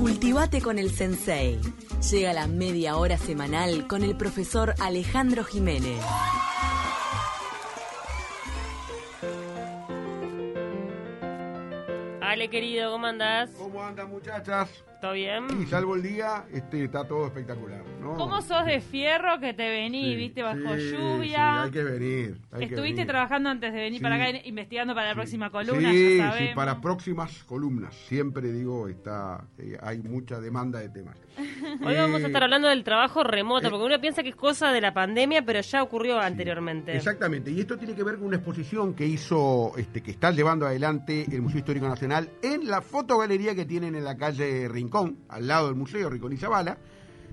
Cultivate con el Sensei. Llega la media hora semanal con el profesor Alejandro Jiménez. Ale, querido, ¿cómo andás? ¿Cómo andan muchachas? ¿Todo bien? Y salvo el día, este, está todo espectacular. ¿no? ¿Cómo sos de fierro que te venís, Sí, viste, bajo sí, lluvia? sí, hay que venir. hay que Estuviste venir. trabajando antes de venir para acá, investigando para la próxima columna, sí, ya sí, para próximas columnas. Siempre digo, está, eh, hay mucha demanda de temas. Hoy vamos a Eh, estar hablando del trabajo remoto, eh, porque uno piensa que es cosa de la pandemia, pero ya ocurrió anteriormente. Exactamente, y esto tiene que ver con una exposición que hizo, este, que está llevando adelante el Museo Histórico Nacional en la fotogalería que tienen en la calle Rincón, al lado del Museo Rincón y Zabala.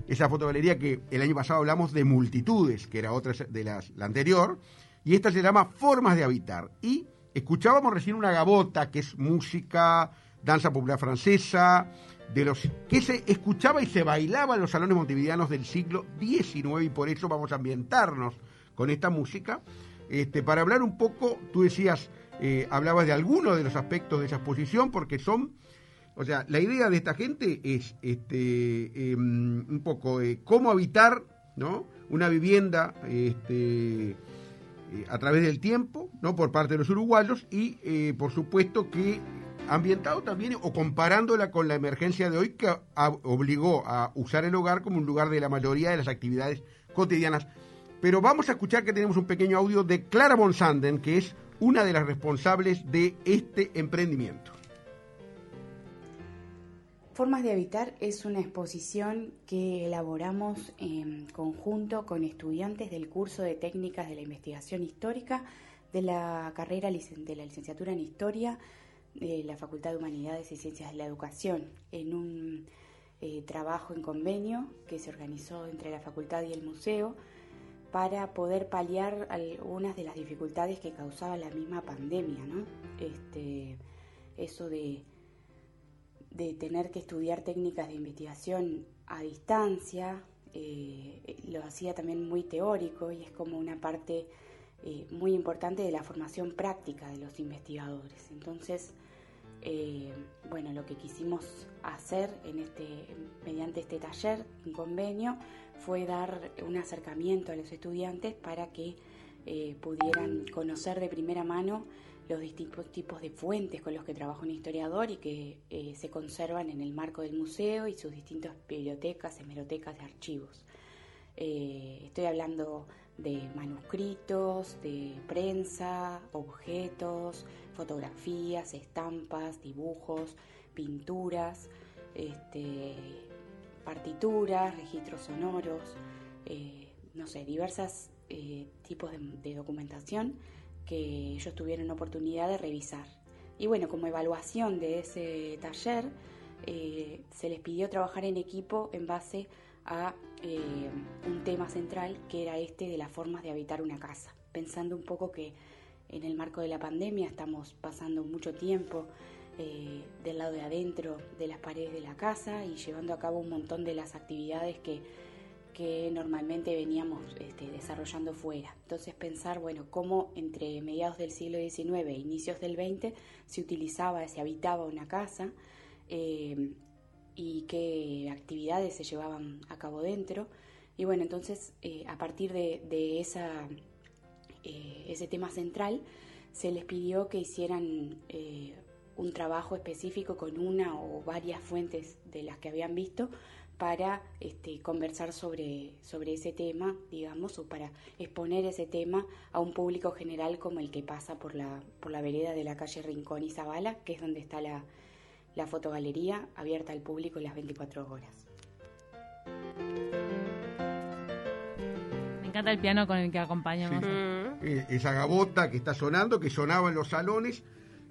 Esa fotogalería que el año pasado hablamos de multitudes, que era otra de las la anterior, y esta se llama Formas de Habitar. Y escuchábamos recién una gabota, que es música, danza popular francesa, de los que se escuchaba y se bailaba en los salones montevideanos del siglo XIX, y por eso vamos a ambientarnos con esta música. Este, para hablar un poco, tú decías, eh, hablabas de algunos de los aspectos de esa exposición, porque son, o sea, la idea de esta gente es este, em, un poco eh, cómo habitar ¿no? una vivienda este, eh, a través del tiempo, ¿no? por parte de los uruguayos, y eh, por supuesto que ambientado también o comparándola con la emergencia de hoy que obligó a usar el hogar como un lugar de la mayoría de las actividades cotidianas. Pero vamos a escuchar que tenemos un pequeño audio de Clara Bonsanden, que es una de las responsables de este emprendimiento. Formas de Habitar es una exposición que elaboramos en conjunto con estudiantes del curso de técnicas de la investigación histórica de la carrera de la licenciatura en Historia de la Facultad de Humanidades y Ciencias de la Educación, en un eh, trabajo en convenio que se organizó entre la facultad y el museo para poder paliar algunas de las dificultades que causaba la misma pandemia, ¿no? Este, eso de de tener que estudiar técnicas de investigación a distancia, eh, lo hacía también muy teórico y es como una parte eh, muy importante de la formación práctica de los investigadores. Entonces, eh, bueno, lo que quisimos hacer en este, mediante este taller en convenio fue dar un acercamiento a los estudiantes para que pudieran conocer de primera mano los distintos tipos de fuentes con los que trabaja un historiador y que eh, se conservan en el marco del museo y sus distintas bibliotecas, hemerotecas de archivos. Eh, estoy hablando de manuscritos, de prensa, objetos, fotografías, estampas, dibujos, pinturas, este, partituras, registros sonoros, eh, no sé, diversos tipos de, de documentación que ellos tuvieron oportunidad de revisar. Y bueno, como evaluación de ese taller, eh, se les pidió trabajar en equipo en base a eh, un tema central que era este de las formas de habitar una casa, pensando un poco que en el marco de la pandemia estamos pasando mucho tiempo eh, del lado de adentro de las paredes de la casa y llevando a cabo un montón de las actividades que, que normalmente veníamos este, desarrollando fuera. Entonces pensar, bueno, cómo entre mediados del siglo XIX e inicios del XX se utilizaba, se habitaba una casa eh, y qué actividades se llevaban a cabo dentro. Y bueno, entonces eh, a partir de, de esa, eh, ese tema central se les pidió que hicieran eh, un trabajo específico con una o varias fuentes de las que habían visto para este, conversar sobre, sobre ese tema, digamos, o para exponer ese tema a un público general como el que pasa por la, por la vereda de la calle Rincón y Zabala, que es donde está la, la fotogalería abierta al público las 24 horas. Me encanta el piano con el que acompañamos. Sí. Mm. Eh, esa gabota que está sonando, que sonaba en los salones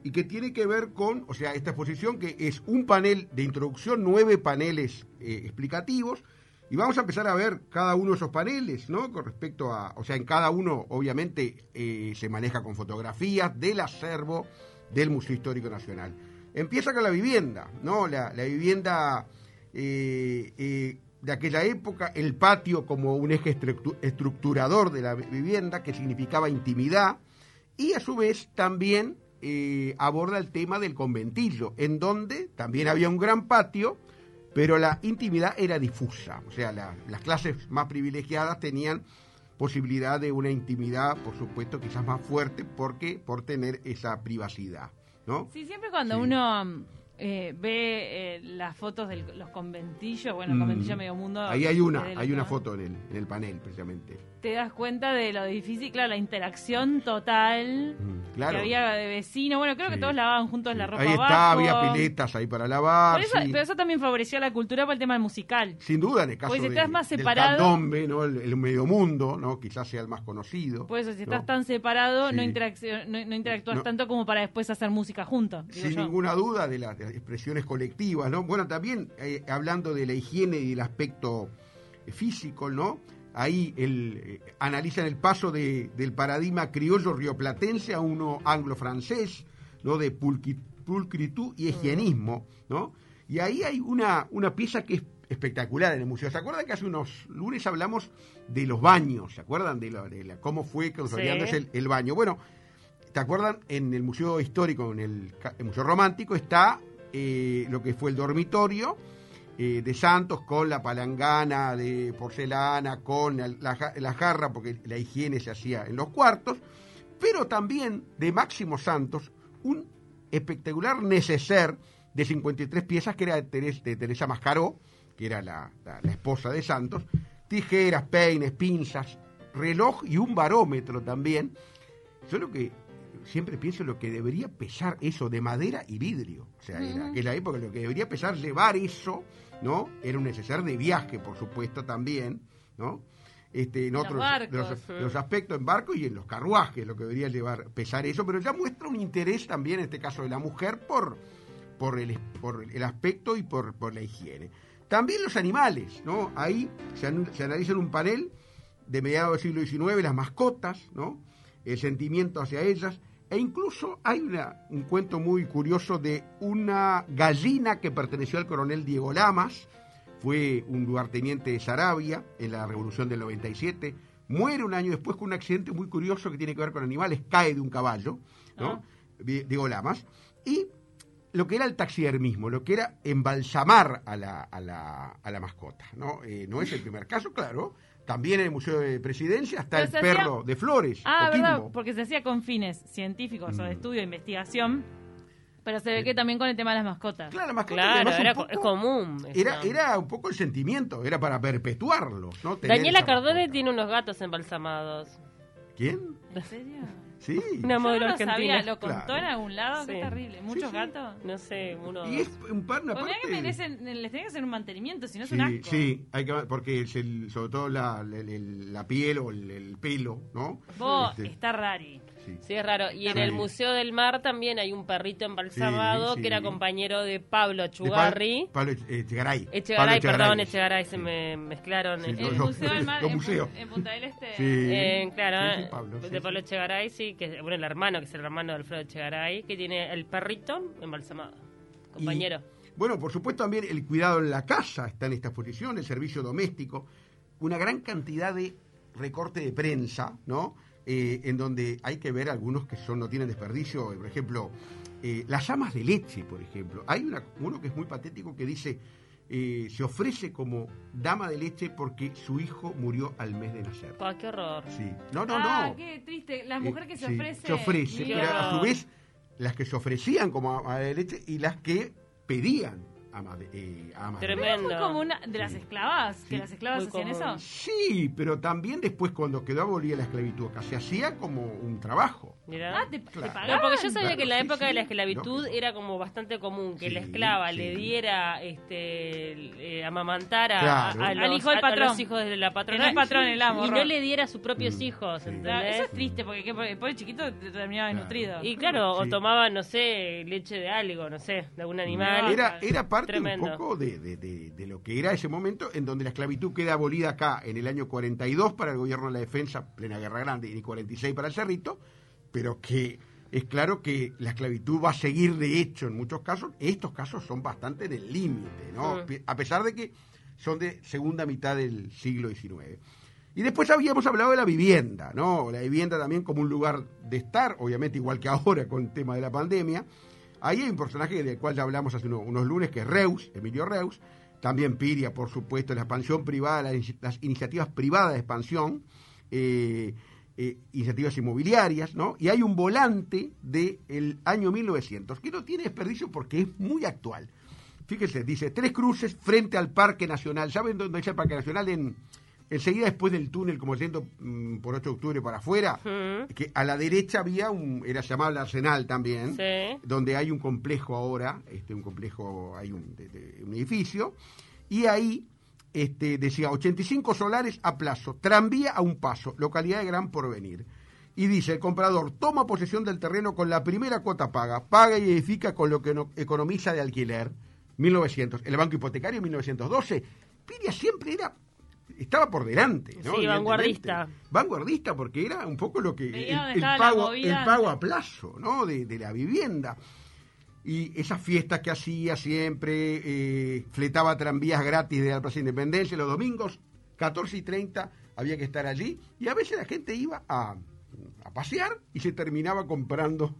y que tiene que ver con, o sea, esta exposición que es un panel de introducción, nueve paneles eh, explicativos, y vamos a empezar a ver cada uno de esos paneles, ¿no? Con respecto a, o sea, en cada uno obviamente eh, se maneja con fotografías del acervo del Museo Histórico Nacional. Empieza con la vivienda, ¿no? La, la vivienda eh, de aquella época, el patio como un eje estructu- estructurador de la vivienda, que significaba intimidad, y a su vez también eh, aborda el tema del conventillo, en donde también había un gran patio pero la intimidad era difusa, o sea, la- las clases más privilegiadas tenían posibilidad de una intimidad, por supuesto, quizás más fuerte, porque por tener esa privacidad, ¿no? Sí, siempre cuando Sí. uno eh, ve eh, las fotos de los conventillos, bueno, el Mm. conventillo medio mundo. Ahí hay una, hay una foto en el, en el panel, precisamente. Te das cuenta de lo difícil, claro, la interacción total Mm, claro. que había de vecino. Bueno, creo que todos lavaban juntos la ropa Ahí está, abajo. había piletas ahí para lavar. Por eso, sí. Pero eso también favoreció la cultura por el tema del musical. Sin duda, en el caso Pues si de- estás más del separado- candombe, ¿no? el, el medio mundo, ¿no? quizás sea el más conocido. Por eso, si ¿no? estás tan separado, no, no, no interactúas tanto como para después hacer música juntos. Sin yo. ninguna duda de las, de las expresiones colectivas, ¿no? Bueno, también eh, hablando de la higiene y del aspecto eh, físico, ¿no? Ahí el, eh, analizan el paso de- del paradigma criollo rioplatense a uno anglo-francés, ¿no? De pulqui- pulcritud y higienismo, ¿no? Y ahí hay una, una pieza que es espectacular en el museo. ¿Se acuerdan que hace unos lunes hablamos de los baños? ¿Se acuerdan de, la- de la- cómo fue consolidándose Sí. el, el baño? Bueno, ¿te acuerdan? En el Museo Histórico, en el Museo Romántico, está eh, lo que fue el dormitorio eh, de Santos con la palangana de porcelana, con la, la ja- la jarra, porque la higiene se hacía en los cuartos, pero también de Máximo Santos, un espectacular neceser de 53 piezas que era de, Teres- de Teresa Mascaró, que era la, la- la esposa de Santos, tijeras, peines, pinzas, reloj y un barómetro también. Yo lo que siempre pienso lo que debería pesar eso de madera y vidrio. O sea, en aquella época lo que debería pesar llevar eso, ¿no? Era un neceser de viaje, por supuesto, también, ¿no? Este, en Los otros barcos, de los, sí. de los aspectos en barco y en los carruajes, lo que debería llevar pesar eso, pero ya muestra un interés también, en este caso de la mujer, por, por, el, por el aspecto y por, por la higiene. También los animales, ¿no? Ahí se, an- se analiza en un panel de mediados del siglo XIX las mascotas, ¿no? El sentimiento hacia ellas. E incluso hay una- un cuento muy curioso de una gallina que perteneció al coronel Diego Lamas, fue un lugarteniente de Sarabia en la revolución del 97, muere un año después con un accidente muy curioso que tiene que ver con animales, cae de un caballo, ¿no? Di- Diego Lamas, y lo que era el taxidermismo, lo que era embalsamar a la, a la, a la mascota, ¿no? Eh, no es el primer caso, claro, también en el Museo de Presidencia está Pero el hacía- perro de Flores, Ah, verdad, porque se hacía con fines científicos o de Mm. estudio, de investigación, pero se ve que también con el tema de las mascotas. Claro, la mascota Claro, un era, poco- es común. Era, era un poco el sentimiento, era para. Tener Daniela Cardone tiene unos gatos embalsamados. ¿Quién? ¿En serio? Sí. Una modelo no lo argentina. sabía, ¿lo contó Claro. en algún lado? Qué Sí. terrible. ¿Muchos sí. gatos? No sé, uno. Y es un par, una Pues mirá que parte- merecen, les tiene que hacer un mantenimiento, si no es Sí, un asco. sí, hay que, porque es el, sobre todo la, la, la piel o el, el pelo, ¿no? Vos, Este, está rari. Sí. Sí, es raro. Y en el Museo del Mar también hay un perrito embalsamado Sí, sí. que era compañero de Pablo De Pa- Chugarri. Pablo Echegaray. Echegaray, Pablo perdón, sí. Echegaray, se me mezclaron. El Museo del Mar en, en Punta del Este. Sí. Eh, claro, Sí, sí, Pablo, sí, de sí. Pablo Echegaray, sí, que es bueno, el hermano, que es el hermano de Alfredo Echegaray, que tiene el perrito embalsamado. Compañero. Bueno, por supuesto también el cuidado en la casa está en esta exposición, el servicio doméstico, una gran cantidad de recorte de prensa, ¿no? Eh, en donde hay que ver algunos que son no tienen desperdicio, por ejemplo, eh, las amas de leche, por ejemplo. Hay una, uno que es muy patético que dice, eh, se ofrece como dama de leche porque su hijo murió al mes de nacer. Pa, qué horror. Sí. No, no, ah, no. qué triste. La Eh, mujer que se sí, ofrece. Se ofrece, pero a su vez, las que se ofrecían como ama de leche y las que pedían ama de, eh, amas de leche. Pero Tremendo. fue como una de las Sí. esclavas, que Sí. las esclavas Muy hacían común. eso. Sí, pero también después cuando quedó abolida la esclavitud acá, se hacía como un trabajo. Mirá. Ah, te, te Claro. pagaban. No, porque yo sabía Claro, que en la sí, época sí, de la esclavitud lógico. era como bastante común que la esclava sí. le diera este eh, amamantar a, Claro. a- a Al los, hijo del a- a patrón. los hijos de la patrona no es patrón el amo. y no le diera a sus propios Mm, hijos, ¿entendés? eso es triste porque que- el pobre chiquito te terminaba Claro. desnutrido. Y claro, Sí. o tomaba, no sé, leche de algo, no sé, de algún animal. Era, era parte Tremendo. un poco de, de- de- de lo que era ese momento en donde la esclavitud queda abolida acá en el año 42 para el gobierno de la defensa, plena guerra grande, y 46 para el Cerrito, pero que es claro que la esclavitud va a seguir de hecho en muchos casos. Estos casos son bastante del límite, ¿no? A pesar de que son de segunda mitad del siglo XIX. Y después habíamos hablado de la vivienda, ¿no? La vivienda también como un lugar de estar, obviamente igual que ahora con el tema de la pandemia. Ahí hay un personaje del cual ya hablamos hace uno- unos lunes, que es Reus, Emilio Reus. también Piria, por supuesto, la expansión privada, las iniciativas privadas de expansión, eh, eh, iniciativas inmobiliarias, ¿no? Y hay un volante del año 1900 que no tiene desperdicio porque es muy actual. Fíjense, dice, tres cruces frente al Parque Nacional. ¿Saben dónde es el Parque Nacional? En, enseguida después del túnel, como yendo mm, por 8 de octubre para afuera, que a la derecha había un, era llamado el Arsenal también, Sí. donde hay un complejo ahora, este, un complejo, hay un, de- de- un edificio, y ahí este, decía 85 solares a plazo, tranvía a un paso, localidad de Gran Porvenir. Y dice, el comprador toma posesión del terreno con la primera cuota paga, paga y edifica con lo que no- economiza de alquiler, 1900. El banco hipotecario, 1912. Piria siempre era, estaba por delante. ¿no? Sí, vanguardista. Vanguardista porque era un poco lo que... Veía El, el pago, el pago a plazo, ¿no? De, de la vivienda. Y esas fiestas que hacía siempre, eh, fletaba tranvías gratis de la Plaza Independencia, los domingos, 14 y 30, había que estar allí. Y a veces la gente iba a, a pasear y se terminaba comprando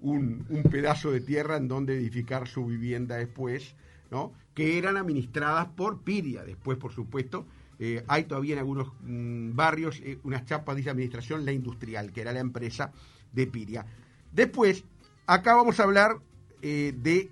un, un pedazo de tierra en donde edificar su vivienda después, ¿no? Que eran administradas por Piria. Después, por supuesto, eh, hay todavía en algunos mm, barrios eh, unas chapas de esa administración, la industrial, que era la empresa de Piria. Después, acá vamos a hablar eh, de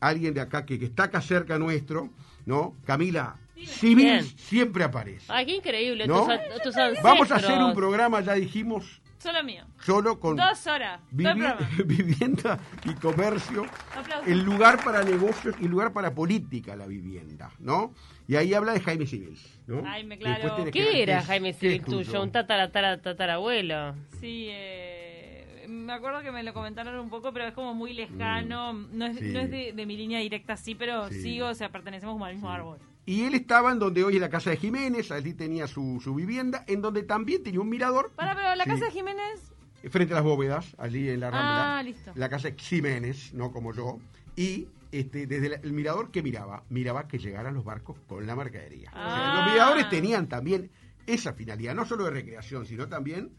alguien de acá que, que está acá cerca nuestro, ¿no? Camila, Civil siempre aparece. Ay, qué increíble ¿No? tus, a- tus ancestros. Vamos a hacer un programa, ya dijimos, Solo mío. solo con Dos horas. Vivi- vivienda y comercio, Aplausos. el lugar para negocios y lugar para política, la vivienda, ¿no? Y ahí habla de Jaime Civil, ¿no? Jaime, claro. Que ¿Qué ver era es- Jaime Civil tuyo. Un tatara, tatara, tatarabuelo. Sí, eh, me acuerdo que me lo comentaron un poco, pero es como muy lejano. No es, Mm. sí. no es de, de mi línea directa, sí, pero Sí. sigo, o sea, pertenecemos como al mismo árbol. Y él estaba en donde hoy es la casa de Jiménez, allí tenía su, su vivienda, en donde también tenía un mirador. Para, pero la Sí. casa de Jiménez. frente a las bóvedas, allí en la Rambla. Ah, listo. La casa de Ximénez, no como yo. Y este, desde la- el mirador que miraba, miraba que llegaran los barcos con la mercadería. O sea, Ah. los miradores tenían también esa finalidad, no solo de recreación, sino también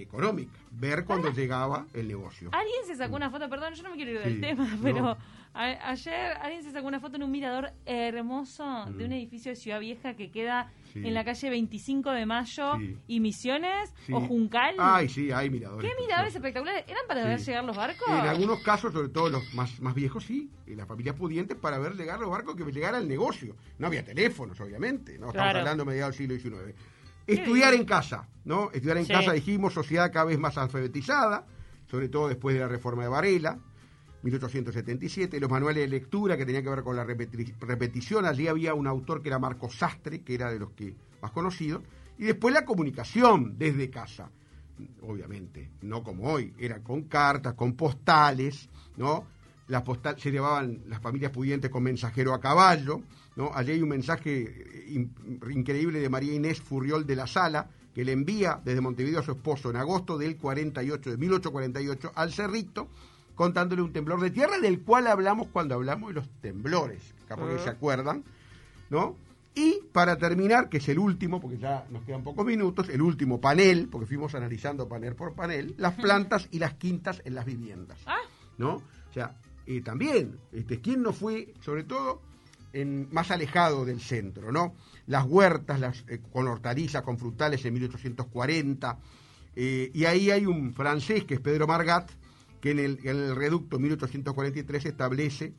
económica. Ver cuando llegaba el negocio. Alguien se sacó una foto, perdón, yo no me quiero ir del Sí, tema, no. pero a- ayer alguien se sacó una foto en un mirador hermoso de Mm. un edificio de Ciudad Vieja que queda Sí. en la calle 25 de Mayo Sí. y Misiones o Juncal. Ay, sí, hay miradores. ¿Qué miradores espectaculares? ¿Eran para ver llegar los barcos? En algunos casos, sobre todo los más, más viejos, sí, y las familias pudientes para ver llegar los barcos que llegara al negocio. No había teléfonos, obviamente, no estamos Claro. hablando mediados del siglo XIX. Estudiar en casa, ¿no? Estudiar en Sí. casa, dijimos, sociedad cada vez más alfabetizada, sobre todo después de la reforma de Varela, 1877, los manuales de lectura que tenían que ver con la repeti- repetición, allí había un autor que era Marco Sastre, que era de los que más conocidos, y después la comunicación desde casa obviamente, no como hoy, era con cartas, con postales, ¿no? Las postal, se llevaban las familias pudientes con mensajero a caballo, ¿no? Allí hay un mensaje eh, in- increíble de María Inés Furriol de la Sala, que le envía desde Montevideo a su esposo en agosto del 48, de 1848, al Cerrito, contándole un temblor de tierra del cual hablamos cuando hablamos de los temblores, capaz que Ah. se acuerdan, ¿no? Y para terminar, que es el último, porque ya nos quedan pocos minutos, el último panel, porque fuimos analizando panel por panel, las plantas y las quintas en las viviendas. Ah. ¿No? O sea, eh, también, este, ¿quién no fue, sobre todo, en, más alejado del centro, ¿no? Las huertas eh, con hortalizas, con frutales en 1840, eh, y ahí hay un francés que es Pedro Margat, que en el, en el reducto 1843 establece,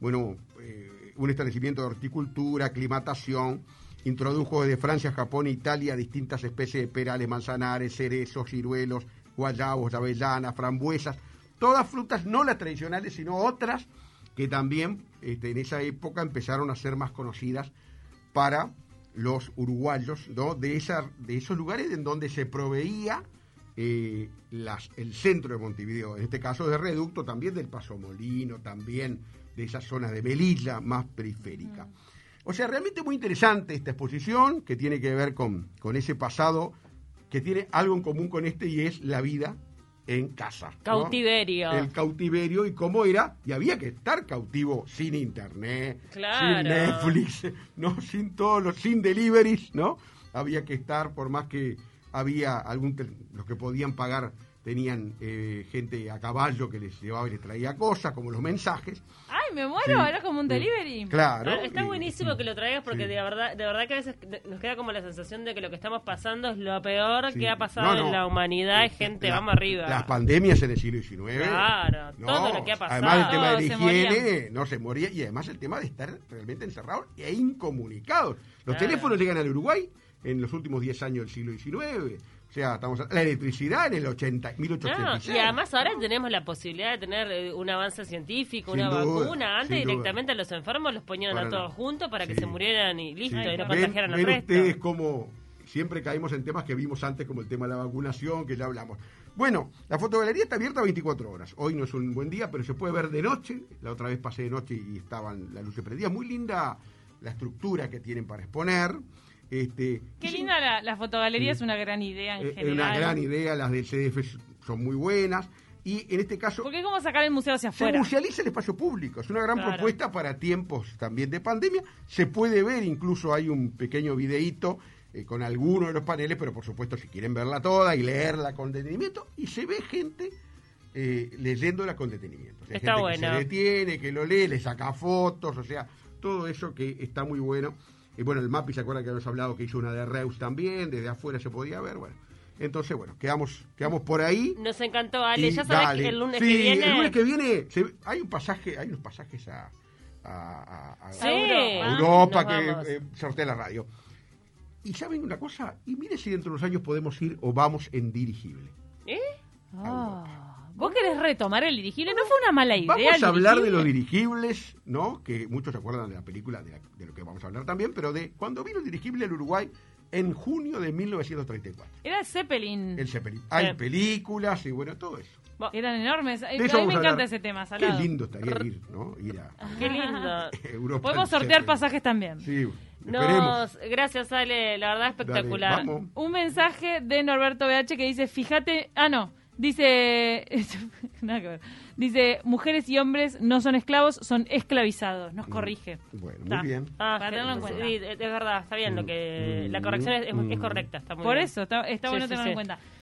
bueno, eh, un establecimiento de horticultura, aclimatación, introdujo desde Francia, Japón e Italia distintas especies de perales, manzanares, cerezos, ciruelos, guayabos, avellanas, frambuesas, todas frutas no las tradicionales, sino otras que también este, en esa época empezaron a ser más conocidas para los uruguayos, ¿no? De, esa, de esos lugares en donde se proveía eh, las, el centro de Montevideo, en este caso de Reducto, también del Paso Molino, también de esa zona de Melilla más periférica. O sea, realmente muy interesante esta exposición que tiene que ver con, con ese pasado que tiene algo en común con este y es la vida en casa. ¿no? Cautiverio. El cautiverio y cómo era, y había que estar cautivo sin internet, Claro. sin Netflix, no sin todos los, sin deliveries, ¿no? Había que estar, por más que había algún los que podían pagar tenían eh, gente a caballo que les llevaba y les traía cosas, como los mensajes. Ay, me muero, Sí. era como un delivery. Claro. Ah, Está buenísimo que lo traigas porque Sí. de verdad de verdad que a veces nos queda como la sensación de que lo que estamos pasando es lo peor Sí. que ha pasado No, no. en la humanidad. y gente, La- vamos arriba. Las pandemias en el siglo XIX. Claro, todo lo que ha pasado. Además el tema de la se higiene, no se moría, y además el tema de estar realmente encerrados e incomunicados. Los Claro. teléfonos llegan al Uruguay en los últimos 10 años del siglo XIX. O sea, estamos la electricidad en el 80, No, 1886. y además ahora tenemos la posibilidad de tener eh, un avance científico, Sin una duda, vacuna. Antes duda. directamente a los enfermos los ponían a todos juntos para que se murieran y listo, Sí. y no contagiaran al resto. ustedes como siempre caímos en temas que vimos antes, como el tema de la vacunación, que ya hablamos. Bueno, la fotogalería está abierta 24 horas. Hoy no es un buen día, pero se puede ver de noche. La otra vez pasé de noche y estaban las luces prendidas. Muy linda la estructura que tienen para exponer. Este, Qué linda la, la fotogalería, es una gran idea en eh, Es general. una gran idea, las del CDF son muy buenas. Y en este caso, Porque es como sacar el museo hacia se afuera. musealiza el espacio público. Es una gran Claro. propuesta para tiempos también de pandemia. Se puede ver, incluso hay un pequeño videíto eh, con algunos de los paneles, pero por supuesto si quieren verla toda y leerla con detenimiento. Y se ve gente eh, leyéndola con detenimiento. O sea, Está gente bueno. que se detiene, que lo lee, le saca fotos, o sea, todo eso que está muy bueno. Y bueno, el MAPI, ¿se acuerdan que habíamos hablado que hizo una de Reus también? Desde afuera se podía ver, bueno. Entonces, bueno, quedamos, quedamos por ahí. Nos encantó, Ale. Ya sabes dale. que el lunes Sí, que viene. el lunes que viene se- hay un pasaje, hay unos pasajes a, a, a- a- Sí, a Europa. Que vamos. eh, sortea la radio. Y saben una cosa, y mire si dentro de unos años podemos ir o vamos en dirigible. ¿Eh? Ah, ¿Vos querés retomar el dirigible? No fue una mala idea. Vamos el a hablar de los dirigibles, ¿no? Que muchos se acuerdan de la película, de, la- de lo que vamos a hablar también, pero de cuando vino el dirigible al Uruguay en junio de 1934. Era Zeppelin. El Zeppelin. Hay películas y bueno, todo eso. Bueno, Eran enormes. A mí me encanta hablar. ese tema, Qué Salado. lindo estaría ir, ¿no? Ir a, Qué lindo. Europa. Podemos sortear Zeppelin. pasajes también. Sí. Nos, gracias, Ale. La verdad, espectacular. Dale. Un mensaje de Norberto BH que dice, fíjate, ah no, dice, nada que ver, dice, mujeres y hombres no son esclavos, son esclavizados, nos corrige. Bueno, Ta. muy bien. Ah, Para tenerlo en sí, cuenta. sí, es verdad, está bien lo que Mm. la corrección es, es- es correcta, está muy Por bien. eso, está, está Sí, bueno sí, tenerlo sí. en cuenta.